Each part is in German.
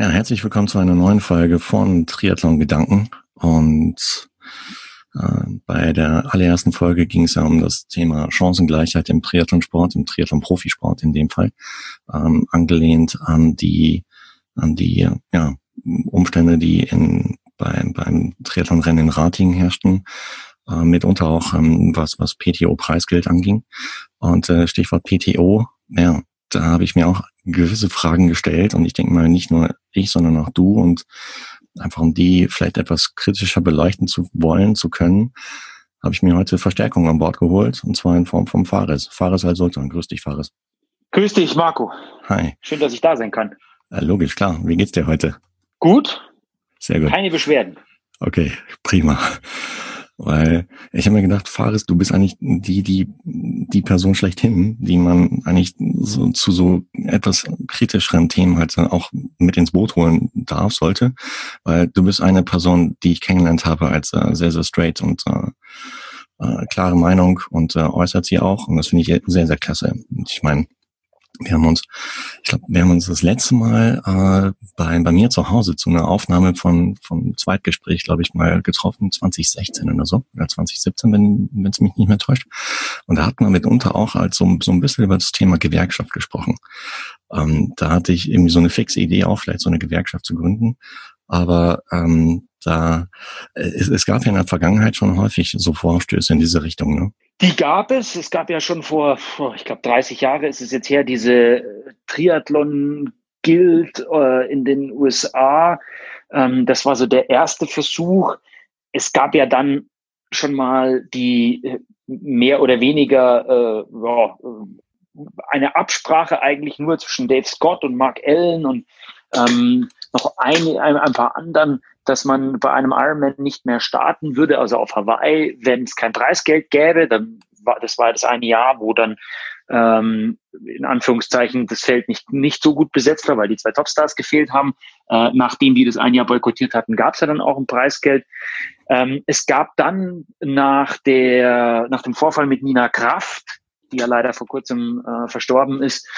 Ja, herzlich willkommen zu einer neuen Folge von Triathlon Gedanken. Und äh, bei der allerersten Folge ging es ja um das Thema Chancengleichheit im Triathlonsport, im Triathlon-Profisport in dem Fall, ähm, angelehnt an die an die ja, Umstände, die in beim, beim Triathlonrennen in Ratingen herrschten, äh, mitunter auch ähm, was was PTO-Preisgeld anging. Und äh, Stichwort PTO, ja, da habe ich mir auch gewisse Fragen gestellt und ich denke mal nicht nur ich, sondern auch du und einfach um die vielleicht etwas kritischer beleuchten zu wollen, zu können, habe ich mir heute Verstärkung an Bord geholt und zwar in Form vom Fares. Fares Al-Sultan. Grüß dich, Fares. Grüß dich, Marco. Hi. Schön, dass ich da sein kann. Ja, logisch, klar. Wie geht's dir heute? Gut. Sehr gut. Keine Beschwerden. Okay, prima. Weil ich habe mir gedacht, Fares, du bist eigentlich die, die, die Person schlechthin, die man eigentlich so, zu so etwas kritischeren Themen halt auch mit ins Boot holen darf, sollte. Weil du bist eine Person, die ich kennengelernt habe als äh, sehr, sehr straight und äh, äh, klare Meinung und äh, äußert sie auch. Und das finde ich sehr, sehr klasse. Und ich meine, wir haben uns, ich glaube, wir haben uns das letzte Mal äh, bei, bei mir zu Hause zu einer Aufnahme von vom Zweitgespräch, glaube ich, mal getroffen, 2016 oder so, oder 2017, wenn es mich nicht mehr täuscht. Und da hat man mitunter auch als so, so ein bisschen über das Thema Gewerkschaft gesprochen. Ähm, da hatte ich irgendwie so eine fixe Idee auch, vielleicht so eine Gewerkschaft zu gründen. Aber ähm, da es, es gab ja in der Vergangenheit schon häufig so Vorstöße in diese Richtung. Ne? Die gab es. Es gab ja schon vor, ich glaube, 30 Jahre ist es jetzt her, diese äh, Triathlon Guild äh, in den USA. Ähm, das war so der erste Versuch. Es gab ja dann schon mal die äh, mehr oder weniger äh, eine Absprache eigentlich nur zwischen Dave Scott und Mark Allen und ähm, noch ein, ein, ein paar anderen, dass man bei einem Ironman nicht mehr starten würde, also auf Hawaii, wenn es kein Preisgeld gäbe. Dann war, das war das eine Jahr, wo dann ähm, in Anführungszeichen das Feld nicht, nicht so gut besetzt war, weil die zwei Topstars gefehlt haben. Äh, nachdem die das ein Jahr boykottiert hatten, gab es ja dann auch ein Preisgeld. Ähm, es gab dann nach, der, nach dem Vorfall mit Nina Kraft, die ja leider vor kurzem äh, verstorben ist,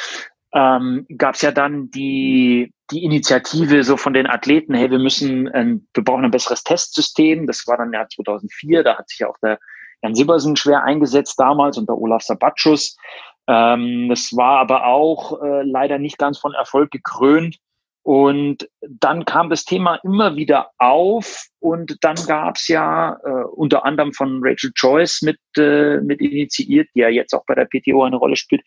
ähm, gab es ja dann die, die Initiative so von den Athleten, hey, wir müssen, ähm, wir brauchen ein besseres Testsystem. Das war dann ja 2004, da hat sich ja auch der Jan Sibbersen schwer eingesetzt damals und der Olaf Sabatschus. Ähm, das war aber auch äh, leider nicht ganz von Erfolg gekrönt. Und dann kam das Thema immer wieder auf und dann gab es ja äh, unter anderem von Rachel Joyce mit, äh, mit initiiert, die ja jetzt auch bei der PTO eine Rolle spielt,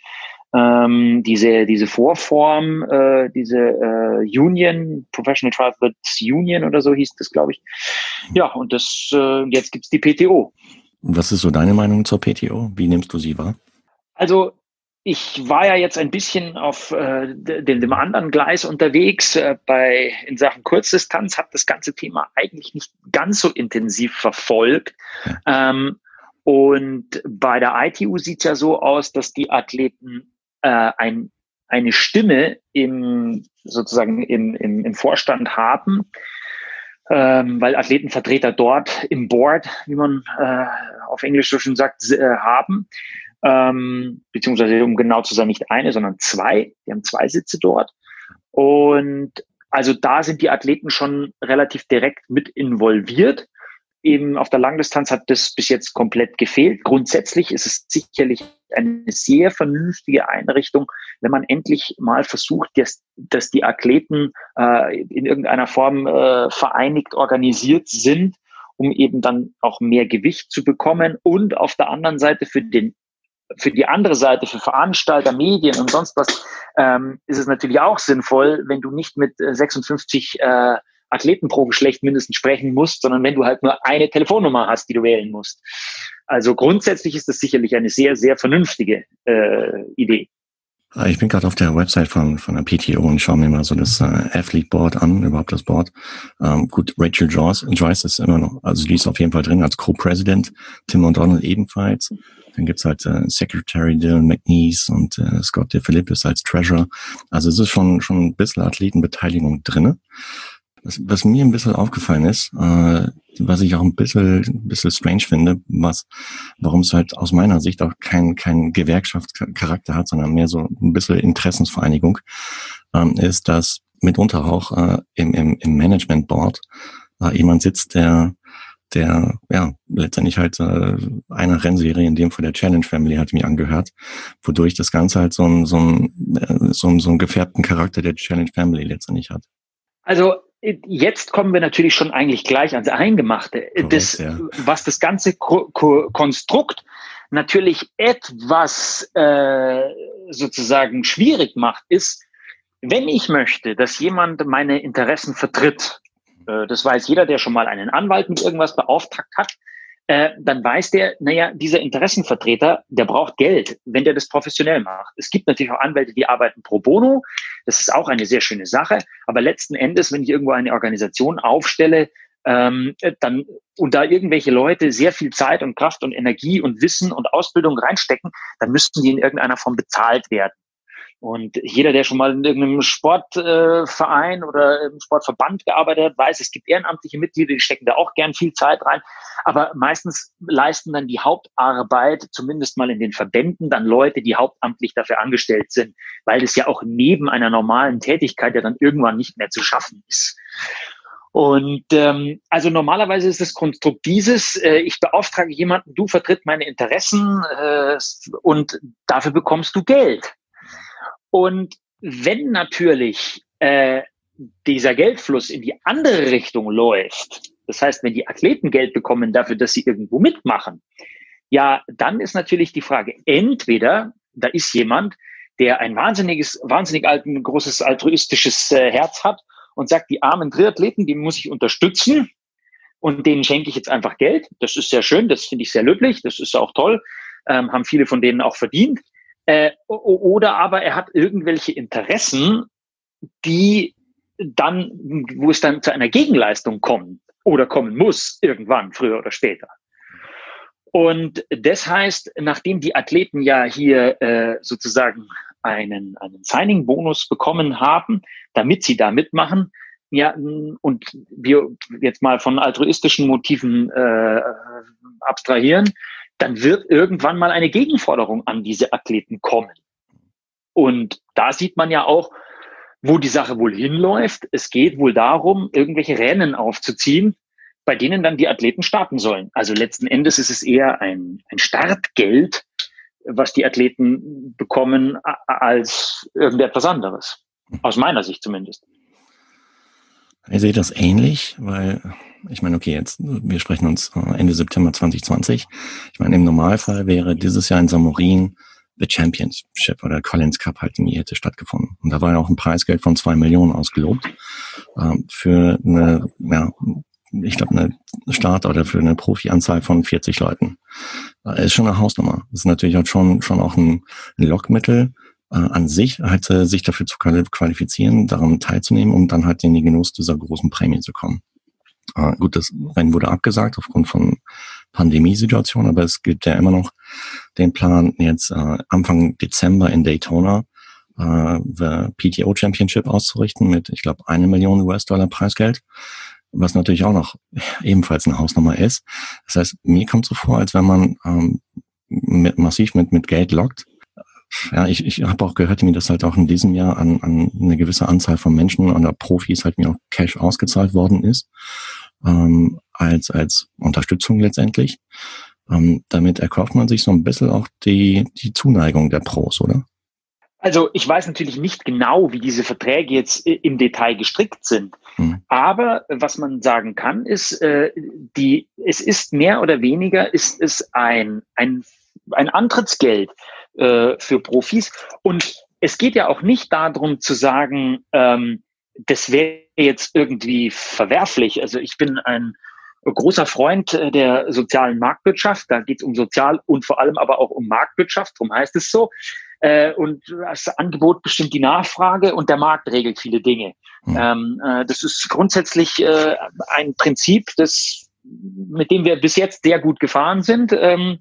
ähm, diese, diese Vorform, äh, diese äh, Union, Professional Triathletes Union oder so hieß das, glaube ich. Ja, und das äh, jetzt gibt's die PTO. Was ist so deine Meinung zur PTO? Wie nimmst du sie wahr? Also ich war ja jetzt ein bisschen auf äh, dem, dem anderen Gleis unterwegs. Äh, bei in Sachen Kurzdistanz habe das ganze Thema eigentlich nicht ganz so intensiv verfolgt. Ja. Ähm, und bei der ITU sieht es ja so aus, dass die Athleten äh, ein, eine Stimme im sozusagen im, im, im Vorstand haben, ähm, weil Athletenvertreter dort im Board, wie man äh, auf Englisch so schon sagt, äh, haben ähm, beziehungsweise um genau zu sein, nicht eine, sondern zwei. Die haben zwei Sitze dort. Und also da sind die Athleten schon relativ direkt mit involviert. Eben auf der Langdistanz hat das bis jetzt komplett gefehlt. Grundsätzlich ist es sicherlich eine sehr vernünftige Einrichtung, wenn man endlich mal versucht, dass, dass die Athleten äh, in irgendeiner Form äh, vereinigt organisiert sind, um eben dann auch mehr Gewicht zu bekommen und auf der anderen Seite für den für die andere Seite, für Veranstalter, Medien und sonst was, ähm, ist es natürlich auch sinnvoll, wenn du nicht mit 56 äh, äh, Athleten pro Geschlecht mindestens sprechen musst, sondern wenn du halt nur eine Telefonnummer hast, die du wählen musst. Also grundsätzlich ist das sicherlich eine sehr, sehr vernünftige äh, Idee. Ah, ich bin gerade auf der Website von, von der PTO und schaue mir mal so das äh, Athlete Board an, überhaupt das Board. Ähm, gut, Rachel Joyce, Joyce ist immer noch, also die ist auf jeden Fall drin als Co-President, Tim O'Donnell ebenfalls. Dann gibt's halt äh, Secretary Dylan McNeese und äh, Scott DeFilippis als Treasurer. Also es ist schon, schon ein bisschen Athletenbeteiligung drinne. Was, was mir ein bisschen aufgefallen ist, äh, was ich auch ein bisschen, ein bisschen strange finde, was, warum es halt aus meiner Sicht auch kein, kein Gewerkschaftscharakter hat, sondern mehr so ein bisschen Interessensvereinigung, ähm, ist, dass mitunter auch äh, im, im, im Management Board äh, jemand sitzt, der der ja letztendlich halt äh, einer Rennserie, in dem von der Challenge Family hat mich angehört, wodurch das Ganze halt so ein so ein äh, so ein, so einen gefärbten Charakter der Challenge Family letztendlich hat. Also jetzt kommen wir natürlich schon eigentlich gleich ans Eingemachte. Korrekt, das, ja. Was das ganze Ko Ko Konstrukt natürlich etwas äh, sozusagen schwierig macht, ist, wenn ich möchte, dass jemand meine Interessen vertritt, äh, das weiß jeder, der schon mal einen Anwalt mit irgendwas beauftragt hat, äh, dann weiß der, naja, dieser Interessenvertreter, der braucht Geld, wenn der das professionell macht. Es gibt natürlich auch Anwälte, die arbeiten pro bono. Das ist auch eine sehr schöne Sache. Aber letzten Endes, wenn ich irgendwo eine Organisation aufstelle, ähm, dann und da irgendwelche Leute sehr viel Zeit und Kraft und Energie und Wissen und Ausbildung reinstecken, dann müssten die in irgendeiner Form bezahlt werden. Und jeder, der schon mal in irgendeinem Sportverein äh, oder im Sportverband gearbeitet hat, weiß, es gibt ehrenamtliche Mitglieder, die stecken da auch gern viel Zeit rein. Aber meistens leisten dann die Hauptarbeit, zumindest mal in den Verbänden, dann Leute, die hauptamtlich dafür angestellt sind, weil das ja auch neben einer normalen Tätigkeit ja dann irgendwann nicht mehr zu schaffen ist. Und ähm, also normalerweise ist das Konstrukt dieses, äh, ich beauftrage jemanden, du vertritt meine Interessen äh, und dafür bekommst du Geld. Und wenn natürlich äh, dieser Geldfluss in die andere Richtung läuft, das heißt, wenn die Athleten Geld bekommen dafür, dass sie irgendwo mitmachen, ja, dann ist natürlich die Frage, entweder da ist jemand, der ein wahnsinniges, wahnsinnig alten, großes altruistisches äh, Herz hat und sagt, die armen Triathleten, die muss ich unterstützen und denen schenke ich jetzt einfach Geld. Das ist sehr schön, das finde ich sehr löblich, das ist auch toll, ähm, haben viele von denen auch verdient. Äh, oder aber er hat irgendwelche Interessen, die dann, wo es dann zu einer Gegenleistung kommt oder kommen muss, irgendwann, früher oder später. Und das heißt, nachdem die Athleten ja hier äh, sozusagen einen, einen Signing-Bonus bekommen haben, damit sie da mitmachen, ja, und wir jetzt mal von altruistischen Motiven äh, abstrahieren, dann wird irgendwann mal eine Gegenforderung an diese Athleten kommen. Und da sieht man ja auch, wo die Sache wohl hinläuft. Es geht wohl darum, irgendwelche Rennen aufzuziehen, bei denen dann die Athleten starten sollen. Also letzten Endes ist es eher ein, ein Startgeld, was die Athleten bekommen, als irgendetwas anderes. Aus meiner Sicht zumindest. Ich sehe das ähnlich, weil ich meine, okay, jetzt wir sprechen uns äh, Ende September 2020. Ich meine, im Normalfall wäre dieses Jahr in Samorin The Championship oder Collins Cup halt nie hätte stattgefunden. Und da war ja auch ein Preisgeld von zwei Millionen ausgelobt ähm, für eine, ja, ich glaube, eine Start oder für eine Profi-Anzahl von 40 Leuten. Äh, ist schon eine Hausnummer. Ist natürlich halt schon, schon auch ein, Lockmittel an sich, halt äh, sich dafür zu qualifizieren, daran teilzunehmen, um dann halt in die Genuss dieser großen Prämie zu kommen. Äh, gut, das Rennen wurde abgesagt aufgrund von Pandemiesituation, aber es gibt ja immer noch den Plan, jetzt äh, Anfang Dezember in Daytona äh, the PTO Championship auszurichten mit, ich glaube, eine Million US-Dollar Preisgeld, was natürlich auch noch ebenfalls eine Hausnummer ist. Das heißt, mir kommt so vor, als wenn man ähm, mit, massiv mit, mit Geld lockt. Ja, ich, ich habe auch gehört, mir das halt auch in diesem Jahr an, an eine gewisse Anzahl von Menschen oder Profis halt mir auch Cash ausgezahlt worden ist ähm, als, als Unterstützung letztendlich. Ähm, damit erkauft man sich so ein bisschen auch die, die Zuneigung der Pros, oder? Also ich weiß natürlich nicht genau, wie diese Verträge jetzt im Detail gestrickt sind. Hm. Aber was man sagen kann, ist, äh, die, es ist mehr oder weniger ist es ein, ein, ein Antrittsgeld äh, für Profis. Und es geht ja auch nicht darum zu sagen, ähm, das wäre jetzt irgendwie verwerflich. Also ich bin ein großer Freund äh, der sozialen Marktwirtschaft. Da geht es um Sozial- und vor allem aber auch um Marktwirtschaft. Darum heißt es so. Äh, und das Angebot bestimmt die Nachfrage und der Markt regelt viele Dinge. Mhm. Ähm, äh, das ist grundsätzlich äh, ein Prinzip, das, mit dem wir bis jetzt sehr gut gefahren sind. Ähm,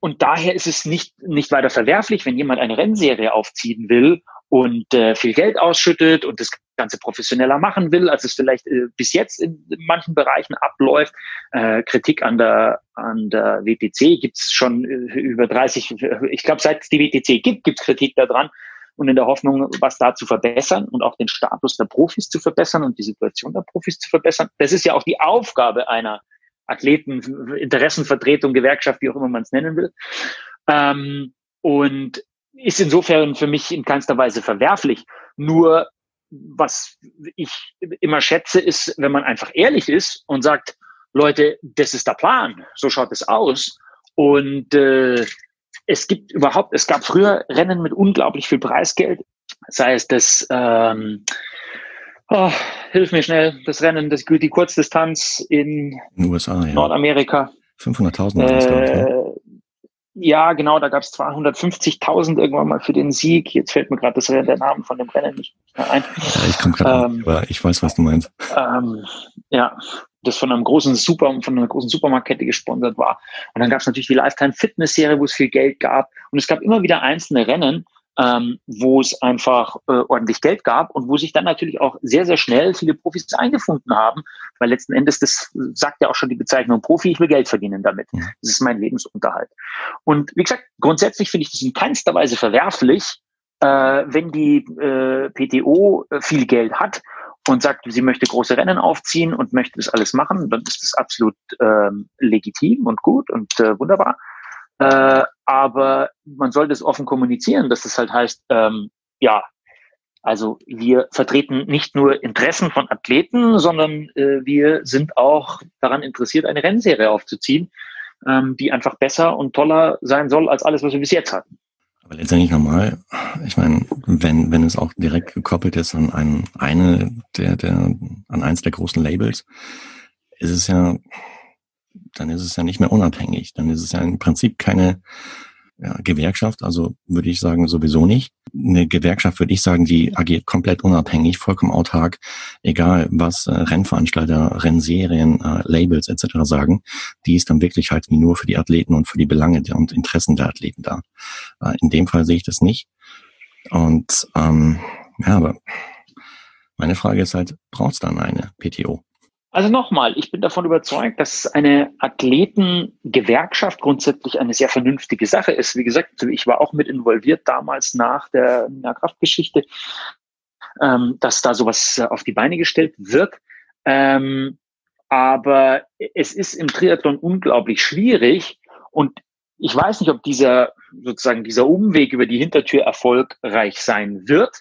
und daher ist es nicht, nicht weiter verwerflich, wenn jemand eine Rennserie aufziehen will und äh, viel Geld ausschüttet und das Ganze professioneller machen will, als es vielleicht äh, bis jetzt in, manchen Bereichen abläuft. Äh, Kritik an der an der WTC gibt's schon äh, über 30, ich glaube, seit es die WTC gibt, gibt's Kritik daran. und in der Hoffnung, was da zu verbessern und auch den Status der Profis zu verbessern und die Situation der Profis zu verbessern. Das ist ja auch die Aufgabe einer Athleten, Interessenvertretung, Gewerkschaft, wie auch immer man es nennen will. Ähm, und ist insofern für mich in keinster Weise verwerflich. Nur was ich immer schätze, ist, wenn man einfach ehrlich ist und sagt, Leute, das ist der Plan, so schaut es aus. Und äh, es gibt überhaupt, es gab früher Rennen mit unglaublich viel Preisgeld, sei es das, ähm, oh, hilf mir schnell, das Rennen, das, die Kurzdistanz in, in USA, ja. Nordamerika. 500.000 äh, ja, genau, da gab es 250.000 irgendwann mal für den Sieg. Jetzt fällt mir gerade das der Name von dem Rennen nicht mehr ein. Ja, ich komme gerade, ähm, aber ich weiß, was du meinst. Ähm, ja, das von einem großen Super, von einer großen Supermarktkette gesponsert war. Und dann gab es natürlich die Lifetime Fitness Serie, wo es viel Geld gab. Und es gab immer wieder einzelne Rennen, ähm, wo es einfach äh, ordentlich Geld gab und wo sich dann natürlich auch sehr, sehr schnell viele Profis eingefunden haben, weil letzten Endes, das sagt ja auch schon die Bezeichnung Profi, ich will Geld verdienen damit. Das ist mein Lebensunterhalt. Und wie gesagt, grundsätzlich finde ich das in keinster Weise verwerflich, äh, wenn die äh, PTO viel Geld hat und sagt, sie möchte große Rennen aufziehen und möchte das alles machen, dann ist das absolut ähm, legitim und gut und äh, wunderbar. Äh, aber man sollte es offen kommunizieren, dass es halt heißt, ähm, ja, also wir vertreten nicht nur Interessen von Athleten, sondern äh, wir sind auch daran interessiert, eine Rennserie aufzuziehen, ähm, die einfach besser und toller sein soll als alles, was wir bis jetzt hatten. Aber letztendlich normal, ich meine, wenn, wenn es auch direkt gekoppelt ist an ein, eine der, der, an eins der großen Labels, ist es ja dann ist es ja nicht mehr unabhängig. Dann ist es ja im Prinzip keine ja, Gewerkschaft, also würde ich sagen sowieso nicht. Eine Gewerkschaft würde ich sagen, die agiert komplett unabhängig, vollkommen autark, egal was äh, Rennveranstalter, Rennserien, äh, Labels etc. sagen, die ist dann wirklich halt nur für die Athleten und für die Belange und Interessen der Athleten da. Äh, in dem Fall sehe ich das nicht. Und ähm, ja, aber meine Frage ist halt, braucht es dann eine PTO? Also nochmal, ich bin davon überzeugt, dass eine Athletengewerkschaft grundsätzlich eine sehr vernünftige Sache ist. Wie gesagt, ich war auch mit involviert damals nach der, Kraftgeschichte, ähm, dass da sowas auf die Beine gestellt wird. Ähm, aber es ist im Triathlon unglaublich schwierig und ich weiß nicht, ob dieser sozusagen dieser Umweg über die Hintertür erfolgreich sein wird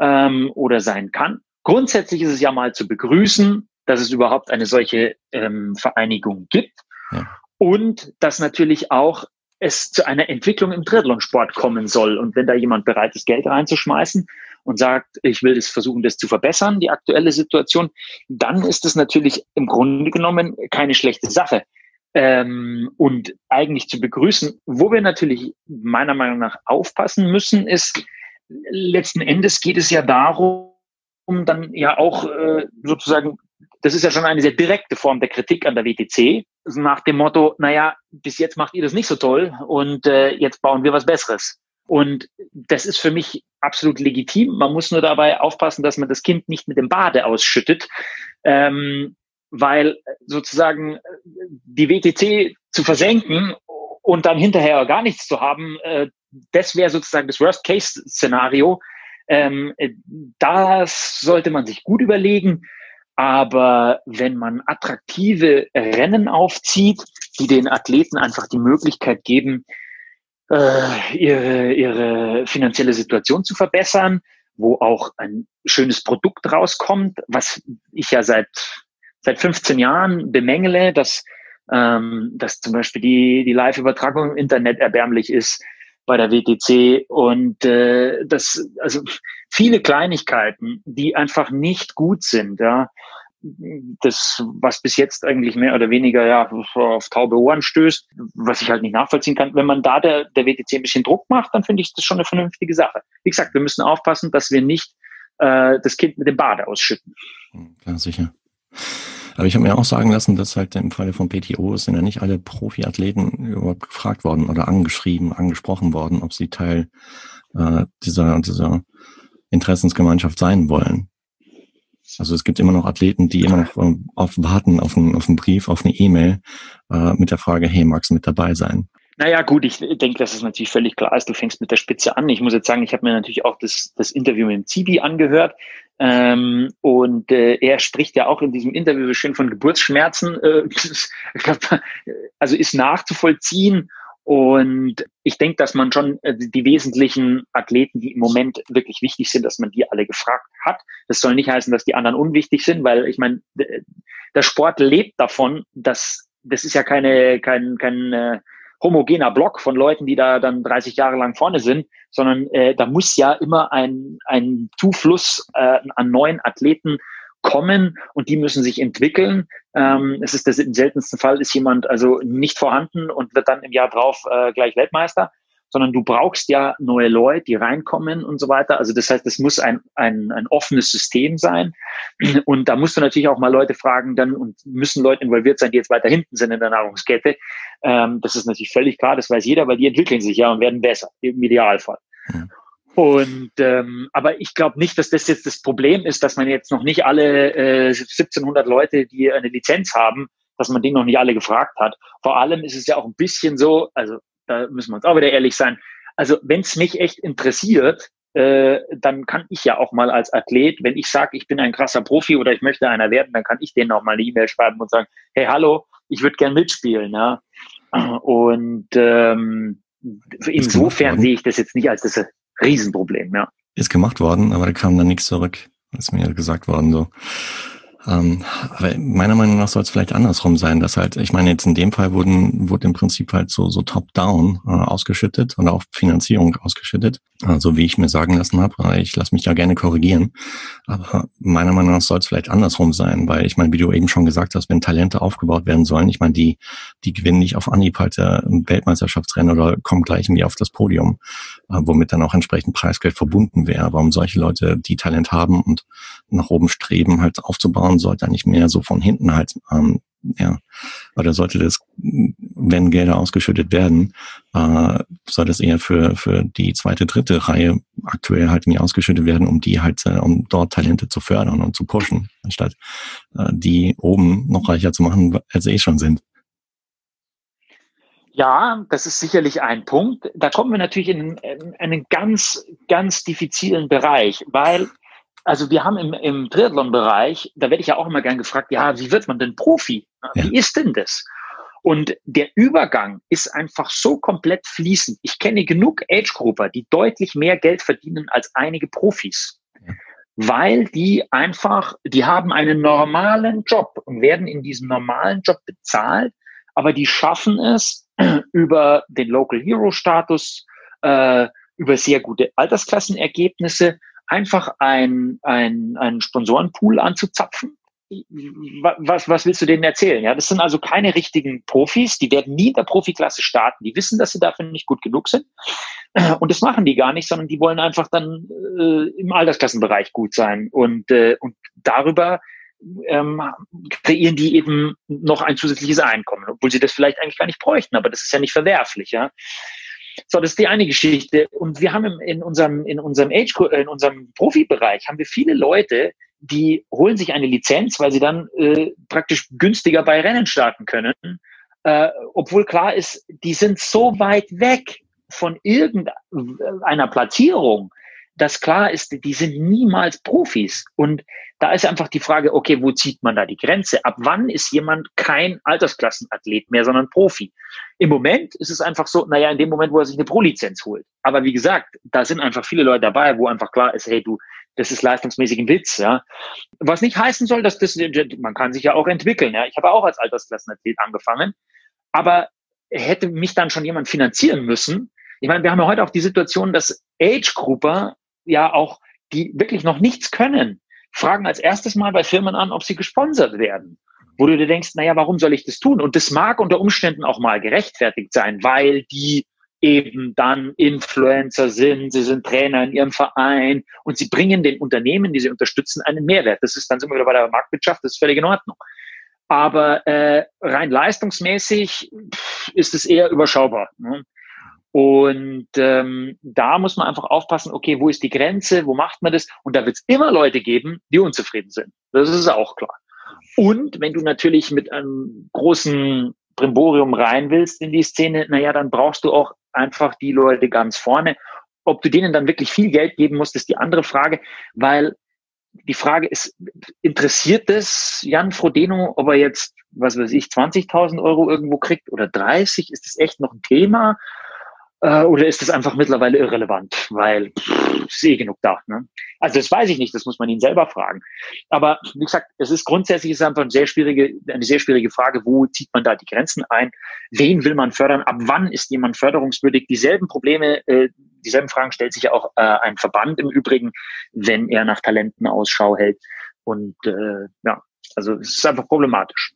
ähm, oder sein kann. Grundsätzlich ist es ja mal zu begrüßen, dass es überhaupt eine solche ähm, Vereinigung gibt ja. und dass natürlich auch es zu einer Entwicklung im Triathlonsport kommen soll. Und wenn da jemand bereit ist, Geld reinzuschmeißen und sagt, ich will es versuchen, das zu verbessern, die aktuelle Situation, dann ist es natürlich im Grunde genommen keine schlechte Sache. Ähm, und eigentlich zu begrüßen, wo wir natürlich meiner Meinung nach aufpassen müssen, ist, letzten Endes geht es ja darum, um dann ja auch äh, sozusagen das ist ja schon eine sehr direkte Form der Kritik an der WTC, nach dem Motto, naja, bis jetzt macht ihr das nicht so toll und äh, jetzt bauen wir was Besseres. Und das ist für mich absolut legitim. Man muss nur dabei aufpassen, dass man das Kind nicht mit dem Bade ausschüttet, ähm, weil sozusagen die WTC zu versenken und dann hinterher gar nichts zu haben, äh, das wäre sozusagen das Worst-Case-Szenario. Ähm, das sollte man sich gut überlegen. Aber wenn man attraktive Rennen aufzieht, die den Athleten einfach die Möglichkeit geben, äh, ihre, ihre finanzielle Situation zu verbessern, wo auch ein schönes Produkt rauskommt, was ich ja seit, seit 15 Jahren bemängele, dass, ähm, dass zum Beispiel die, die Live-Übertragung im Internet erbärmlich ist bei der WTC und äh, das, also viele Kleinigkeiten, die einfach nicht gut sind, ja. Das, was bis jetzt eigentlich mehr oder weniger ja auf taube Ohren stößt, was ich halt nicht nachvollziehen kann. Wenn man da der, der WTC ein bisschen Druck macht, dann finde ich das schon eine vernünftige Sache. Wie gesagt, wir müssen aufpassen, dass wir nicht äh, das Kind mit dem Bade ausschütten. Ja, sicher. Aber ich habe mir auch sagen lassen, dass halt im Falle von PTO sind ja nicht alle Profiathleten überhaupt gefragt worden oder angeschrieben, angesprochen worden, ob sie Teil äh, dieser, dieser Interessensgemeinschaft sein wollen. Also es gibt immer noch Athleten, die immer noch ähm, auf warten auf einen, auf einen Brief, auf eine E-Mail äh, mit der Frage, hey, magst du mit dabei sein? Naja, gut, ich denke, dass es natürlich völlig klar ist. Du fängst mit der Spitze an. Ich muss jetzt sagen, ich habe mir natürlich auch das, das Interview mit dem Zibi angehört. Ähm, und äh, er spricht ja auch in diesem Interview schön von Geburtsschmerzen. Äh, also ist nachzuvollziehen. Und ich denke, dass man schon äh, die wesentlichen Athleten, die im Moment wirklich wichtig sind, dass man die alle gefragt hat. Das soll nicht heißen, dass die anderen unwichtig sind, weil ich meine, der Sport lebt davon, dass das ist ja keine, kein, kein äh, homogener Block von Leuten, die da dann 30 Jahre lang vorne sind, sondern äh, da muss ja immer ein, ein Zufluss äh, an neuen Athleten kommen und die müssen sich entwickeln. Ähm, es ist das im seltensten Fall ist jemand also nicht vorhanden und wird dann im Jahr drauf äh, gleich Weltmeister, sondern du brauchst ja neue Leute, die reinkommen und so weiter. Also das heißt, es muss ein, ein, ein offenes System sein. Und da musst du natürlich auch mal Leute fragen dann und müssen Leute involviert sein, die jetzt weiter hinten sind in der Nahrungskette. Ähm, das ist natürlich völlig klar, das weiß jeder, weil die entwickeln sich ja und werden besser, im Idealfall. Ja. Und ähm, aber ich glaube nicht, dass das jetzt das Problem ist, dass man jetzt noch nicht alle äh, 1700 Leute, die eine Lizenz haben, dass man die noch nicht alle gefragt hat. Vor allem ist es ja auch ein bisschen so, also da müssen wir uns auch wieder ehrlich sein. Also wenn es mich echt interessiert, äh, dann kann ich ja auch mal als Athlet, wenn ich sage, ich bin ein krasser Profi oder ich möchte einer werden, dann kann ich denen auch mal eine E-Mail schreiben und sagen, hey, hallo, ich würde gern mitspielen. Ja? Und ähm, insofern sehe ich das jetzt nicht als das Riesenproblem. Ja. Ist gemacht worden, aber da kam dann nichts zurück. Ist mir gesagt worden so. Ähm, aber meiner Meinung nach soll es vielleicht andersrum sein, dass halt, ich meine, jetzt in dem Fall wurden, wurde im Prinzip halt so, so top-down äh, ausgeschüttet und auch Finanzierung ausgeschüttet, äh, so wie ich mir sagen lassen habe. Ich lasse mich ja gerne korrigieren. Aber meiner Meinung nach soll es vielleicht andersrum sein, weil ich meine, wie du eben schon gesagt hast, wenn Talente aufgebaut werden sollen, ich meine, die, die gewinnen nicht auf Anhieb halt äh, Weltmeisterschaftsrennen oder kommen gleich irgendwie auf das Podium, äh, womit dann auch entsprechend Preisgeld verbunden wäre. Warum solche Leute, die Talent haben und nach oben streben, halt aufzubauen, sollte eigentlich mehr so von hinten halt, ähm, ja, oder sollte das, wenn Gelder ausgeschüttet werden, äh, soll das eher für, für die zweite, dritte Reihe aktuell halt mir ausgeschüttet werden, um die halt, äh, um dort Talente zu fördern und zu pushen, anstatt äh, die oben noch reicher zu machen, als sie eh schon sind. Ja, das ist sicherlich ein Punkt. Da kommen wir natürlich in, in einen ganz, ganz diffizilen Bereich, weil also wir haben im, im Triathlon-Bereich, da werde ich ja auch immer gern gefragt, ja, wie wird man denn Profi? Wie ja. ist denn das? Und der Übergang ist einfach so komplett fließend. Ich kenne genug Age-Grupper, die deutlich mehr Geld verdienen als einige Profis. Weil die einfach, die haben einen normalen Job und werden in diesem normalen Job bezahlt, aber die schaffen es über den Local Hero Status, äh, über sehr gute Altersklassenergebnisse, einfach ein, ein, einen Sponsorenpool anzuzapfen. Was, was willst du denen erzählen? Ja, das sind also keine richtigen Profis, die werden nie in der Profiklasse starten. Die wissen, dass sie dafür nicht gut genug sind. Und das machen die gar nicht, sondern die wollen einfach dann äh, im Altersklassenbereich gut sein. Und, äh, und darüber ähm, kreieren die eben noch ein zusätzliches Einkommen, obwohl sie das vielleicht eigentlich gar nicht bräuchten, aber das ist ja nicht verwerflich, ja. So, das ist die eine Geschichte. Und wir haben in unserem, in unserem Age, in unserem Profibereich haben wir viele Leute, die holen sich eine Lizenz, weil sie dann äh, praktisch günstiger bei Rennen starten können. Äh, obwohl klar ist, die sind so weit weg von irgendeiner Platzierung, dass klar ist, die sind niemals Profis. Und da ist einfach die Frage, okay, wo zieht man da die Grenze? Ab wann ist jemand kein Altersklassenathlet mehr, sondern Profi? Im Moment ist es einfach so, naja, in dem Moment, wo er sich eine Pro-Lizenz holt. Aber wie gesagt, da sind einfach viele Leute dabei, wo einfach klar ist, hey, du, das ist leistungsmäßig ein Witz, ja. Was nicht heißen soll, dass das, man kann sich ja auch entwickeln, ja. Ich habe auch als Altersklassenathlet angefangen, aber hätte mich dann schon jemand finanzieren müssen. Ich meine, wir haben ja heute auch die Situation, dass Age-Grupper ja auch, die wirklich noch nichts können, fragen als erstes mal bei Firmen an, ob sie gesponsert werden. Wo du dir denkst, naja, warum soll ich das tun? Und das mag unter Umständen auch mal gerechtfertigt sein, weil die eben dann Influencer sind, sie sind Trainer in ihrem Verein und sie bringen den Unternehmen, die sie unterstützen, einen Mehrwert. Das ist dann sind wir wieder bei der Marktwirtschaft, das ist völlig in Ordnung. Aber äh, rein leistungsmäßig ist es eher überschaubar. Ne? Und ähm, da muss man einfach aufpassen, okay, wo ist die Grenze, wo macht man das? Und da wird es immer Leute geben, die unzufrieden sind. Das ist auch klar. Und wenn du natürlich mit einem großen Brimborium rein willst in die Szene, naja, dann brauchst du auch einfach die Leute ganz vorne. Ob du denen dann wirklich viel Geld geben musst, ist die andere Frage, weil die Frage ist, interessiert es Jan Frodeno, ob er jetzt, was weiß ich, 20.000 Euro irgendwo kriegt oder 30? Ist das echt noch ein Thema? Äh, oder ist das einfach mittlerweile irrelevant, weil pff, ist eh genug da. Ne? Also das weiß ich nicht, das muss man ihn selber fragen. Aber wie gesagt, es ist grundsätzlich ist einfach eine sehr schwierige, eine sehr schwierige Frage, wo zieht man da die Grenzen ein? Wen will man fördern? Ab wann ist jemand förderungswürdig? Dieselben Probleme, äh, dieselben Fragen stellt sich ja auch äh, ein Verband im Übrigen, wenn er nach Talenten Ausschau hält. Und äh, ja, also es ist einfach problematisch.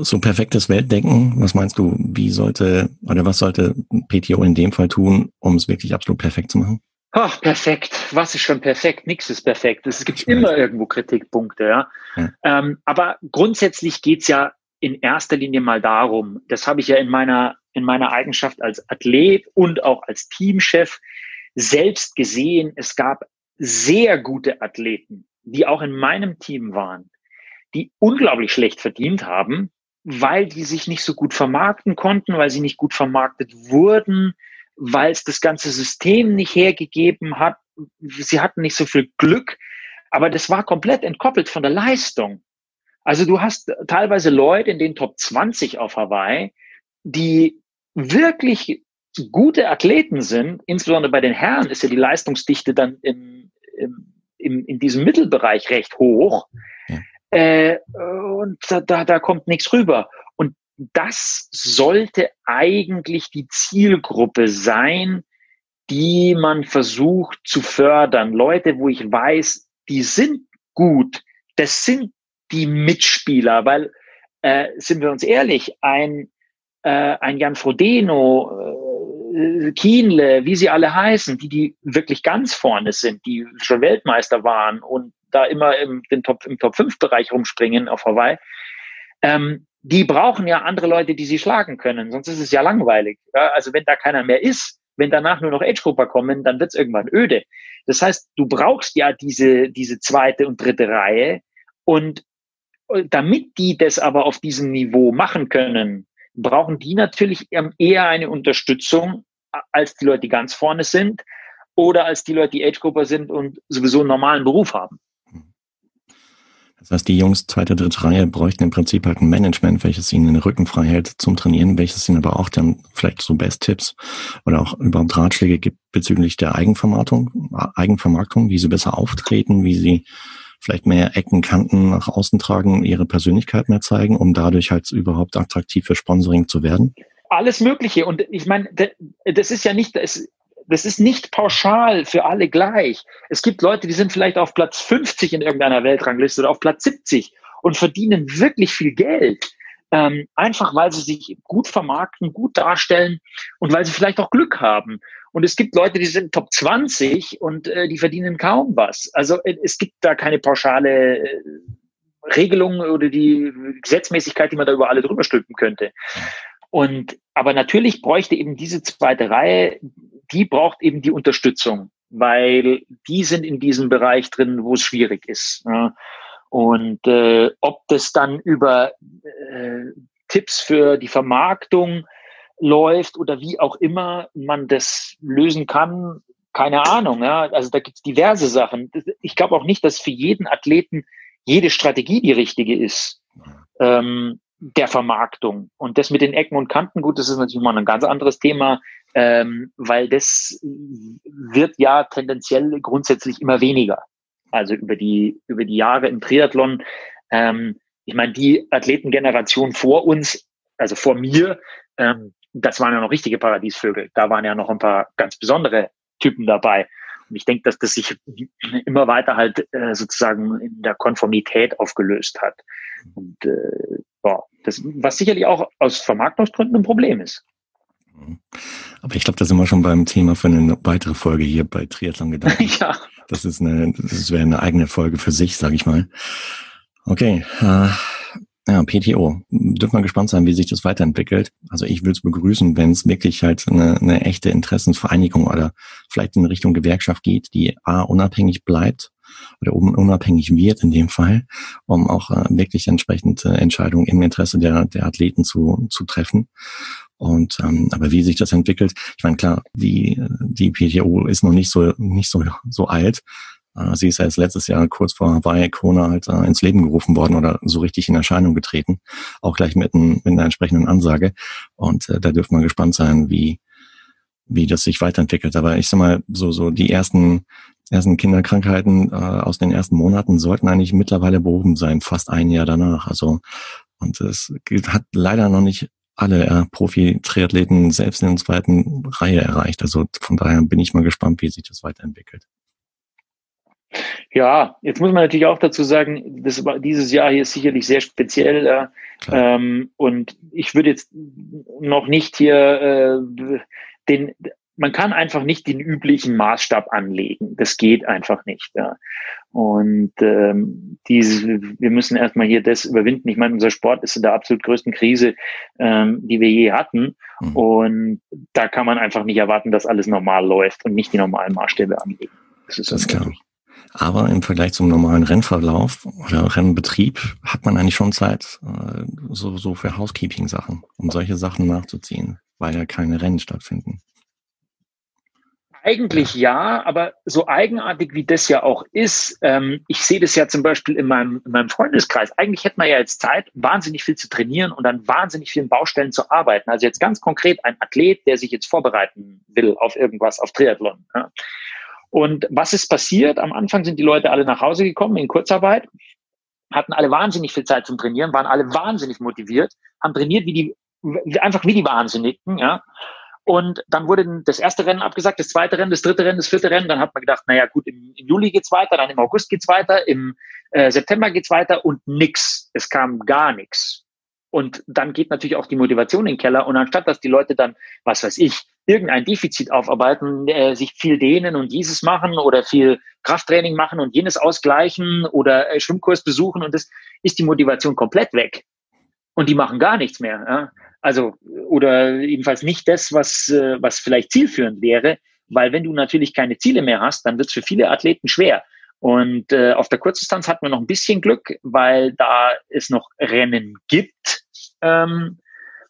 So perfektes Weltdenken, was meinst du, wie sollte oder was sollte PTO in dem Fall tun, um es wirklich absolut perfekt zu machen? Ach, perfekt. Was ist schon perfekt? Nichts ist perfekt. Es gibt immer irgendwo Kritikpunkte, ja. ja. Ähm, aber grundsätzlich geht's ja in erster Linie mal darum, das habe ich ja in meiner, in meiner Eigenschaft als Athlet und auch als Teamchef selbst gesehen. Es gab sehr gute Athleten, die auch in meinem Team waren, die unglaublich schlecht verdient haben, weil die sich nicht so gut vermarkten konnten, weil sie nicht gut vermarktet wurden, weil es das ganze System nicht hergegeben hat. Sie hatten nicht so viel Glück, aber das war komplett entkoppelt von der Leistung. Also du hast teilweise Leute in den Top 20 auf Hawaii, die wirklich gute Athleten sind. Insbesondere bei den Herren ist ja die Leistungsdichte dann im, im, im in diesem Mittelbereich recht hoch. Äh, und da, da, da kommt nichts rüber. Und das sollte eigentlich die Zielgruppe sein, die man versucht zu fördern. Leute, wo ich weiß, die sind gut. Das sind die Mitspieler, weil, äh, sind wir uns ehrlich, ein, äh, ein Jan Frodeno, äh, Kienle, wie sie alle heißen, die, die wirklich ganz vorne sind, die schon Weltmeister waren und da immer im, Top, im Top-5-Bereich rumspringen auf Hawaii, ähm, die brauchen ja andere Leute, die sie schlagen können, sonst ist es ja langweilig. Ja, also wenn da keiner mehr ist, wenn danach nur noch Age-Grupper kommen, dann wird es irgendwann öde. Das heißt, du brauchst ja diese, diese zweite und dritte Reihe und damit die das aber auf diesem Niveau machen können, brauchen die natürlich eher eine Unterstützung als die Leute, die ganz vorne sind oder als die Leute, die Age-Grupper sind und sowieso einen normalen Beruf haben. Das heißt, die Jungs zweite, dritte Reihe bräuchten im Prinzip halt ein Management, welches ihnen den Rücken frei hält zum Trainieren, welches ihnen aber auch dann vielleicht so Best-Tipps oder auch überhaupt Ratschläge gibt bezüglich der Eigenvermarktung, Eigenvermarktung, wie sie besser auftreten, wie sie vielleicht mehr Ecken, Kanten nach außen tragen, ihre Persönlichkeit mehr zeigen, um dadurch halt überhaupt attraktiv für Sponsoring zu werden? Alles Mögliche. Und ich meine, das ist ja nicht, das, das ist nicht pauschal für alle gleich. Es gibt Leute, die sind vielleicht auf Platz 50 in irgendeiner Weltrangliste oder auf Platz 70 und verdienen wirklich viel Geld. Ähm, einfach weil sie sich gut vermarkten, gut darstellen und weil sie vielleicht auch Glück haben. Und es gibt Leute, die sind Top 20 und äh, die verdienen kaum was. Also äh, es gibt da keine pauschale äh, Regelung oder die Gesetzmäßigkeit, die man da über alle drüber stülpen könnte. Und aber natürlich bräuchte eben diese zweite Reihe die braucht eben die Unterstützung, weil die sind in diesem Bereich drin, wo es schwierig ist. Ja. Und äh, ob das dann über äh, Tipps für die Vermarktung läuft oder wie auch immer man das lösen kann, keine Ahnung. Ja. Also da gibt es diverse Sachen. Ich glaube auch nicht, dass für jeden Athleten jede Strategie die richtige ist. Ähm, der Vermarktung. Und das mit den Ecken und Kanten, gut, das ist natürlich mal ein ganz anderes Thema ähm, weil das wird ja tendenziell grundsätzlich immer weniger. Also über die, über die Jahre im Triathlon. Ähm, ich meine, die Athletengeneration vor uns, also vor mir, ähm, das waren ja noch richtige Paradiesvögel. Da waren ja noch ein paar ganz besondere Typen dabei. Und ich denke, dass das sich immer weiter halt äh, sozusagen in der Konformität aufgelöst hat. Und äh, boah, das, was sicherlich auch aus Vermarktungsgründen ein Problem ist. Aber ich glaube, da sind wir schon beim Thema für eine weitere Folge hier bei Triathlon Gedanken. ja. Das ist eine, das wäre eine eigene Folge für sich, sage ich mal. Okay. Äh, Ja, PTO. Dürfen wir gespannt sein, wie sich das weiterentwickelt. Also ich würde es begrüßen, wenn es wirklich halt eine, eine echte Interessensvereinigung oder vielleicht in Richtung Gewerkschaft geht, die A, unabhängig bleibt oder unabhängig wird in dem Fall, um auch äh, wirklich entsprechende Entscheidungen im Interesse der, der Athleten zu, zu treffen. Und ähm, aber wie sich das entwickelt, ich meine klar, die die PTO ist noch nicht so nicht so so alt. Äh, sie ist ja jetzt letztes Jahr kurz vor Hawaii Corona halt äh, ins Leben gerufen worden oder so richtig in Erscheinung getreten, auch gleich mit, ein, mit einer entsprechenden Ansage. Und äh, da dürfen wir gespannt sein, wie wie das sich weiterentwickelt. Aber ich sag mal, so so die ersten ersten Kinderkrankheiten äh, aus den ersten Monaten sollten eigentlich mittlerweile behoben sein, fast ein Jahr danach. Also und es hat leider noch nicht alle äh, Profi-Triathleten selbst in der zweiten Reihe erreicht. Also von daher bin ich mal gespannt, wie sich das weiterentwickelt. Ja, jetzt muss man natürlich auch dazu sagen, das, dieses Jahr hier ist sicherlich sehr speziell. Äh, ähm, und ich würde jetzt noch nicht hier äh, den, man kann einfach nicht den üblichen Maßstab anlegen. Das geht einfach nicht. Ja. Und ähm, diese, wir müssen erstmal hier das überwinden. Ich meine, unser Sport ist in der absolut größten Krise, ähm, die wir je hatten. Mhm. Und da kann man einfach nicht erwarten, dass alles normal läuft und nicht die normalen Maßstäbe anlegen. Das ist, das ist klar. Aber im Vergleich zum normalen Rennverlauf oder Rennbetrieb hat man eigentlich schon Zeit äh, so, so für Housekeeping-Sachen, um solche Sachen nachzuziehen, weil ja keine Rennen stattfinden. Eigentlich ja, aber so eigenartig wie das ja auch ist, ähm, ich sehe das ja zum Beispiel in meinem, in meinem Freundeskreis. Eigentlich hätte man ja jetzt Zeit, wahnsinnig viel zu trainieren und an wahnsinnig vielen Baustellen zu arbeiten. Also jetzt ganz konkret ein Athlet, der sich jetzt vorbereiten will auf irgendwas, auf Triathlon. Ja. Und was ist passiert? Am Anfang sind die Leute alle nach Hause gekommen in Kurzarbeit, hatten alle wahnsinnig viel Zeit zum Trainieren, waren alle wahnsinnig motiviert, haben trainiert wie die, einfach wie die Wahnsinnigen, ja. Und dann wurde das erste Rennen abgesagt, das zweite Rennen, das dritte Rennen, das vierte Rennen. Dann hat man gedacht, naja gut, im, im Juli geht's weiter, dann im August geht's weiter, im äh, September geht's weiter und nix. Es kam gar nichts. Und dann geht natürlich auch die Motivation in den Keller. Und anstatt dass die Leute dann, was weiß ich, irgendein Defizit aufarbeiten, äh, sich viel dehnen und dieses machen oder viel Krafttraining machen und jenes ausgleichen oder äh, Schwimmkurs besuchen und das ist die Motivation komplett weg. Und die machen gar nichts mehr. Ja? Also, oder jedenfalls nicht das, was, äh, was vielleicht zielführend wäre, weil wenn du natürlich keine Ziele mehr hast, dann wird es für viele Athleten schwer. Und äh, auf der Kurzdistanz hatten wir noch ein bisschen Glück, weil da es noch Rennen gibt ähm,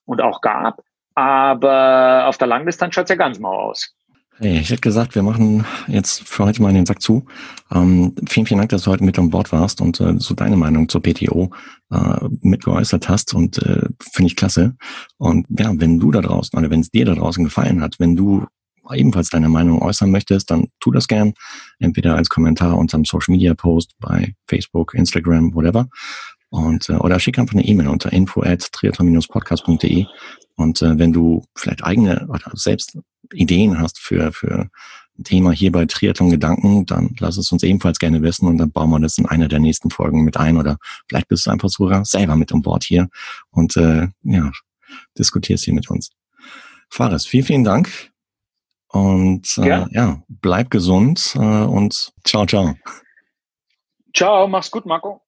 und auch gab. Aber auf der Langdistanz schaut es ja ganz mau aus. Hey, ich hätte gesagt, wir machen jetzt für heute mal den Sack zu. Ähm, vielen, vielen Dank, dass du heute mit an Bord warst und äh, so deine Meinung zur PTO äh, mitgeäußert hast und äh, finde ich klasse. Und ja, wenn du da draußen oder wenn es dir da draußen gefallen hat, wenn du ebenfalls deine Meinung äußern möchtest, dann tu das gern. Entweder als Kommentar unter einem Social Media Post bei Facebook, Instagram, whatever. Und, äh, oder schick einfach eine E-Mail unter info at triathlon-podcast.de. Und äh, wenn du vielleicht eigene oder selbst Ideen hast für, für ein Thema hier bei Triathlon Gedanken, dann lass es uns ebenfalls gerne wissen und dann bauen wir das in einer der nächsten Folgen mit ein oder vielleicht bist du einfach sogar selber mit an Bord hier und äh, ja, diskutierst hier mit uns. Fares, vielen, vielen Dank und äh, ja. ja, bleib gesund äh, und ciao, ciao. Ciao, mach's gut, Marco.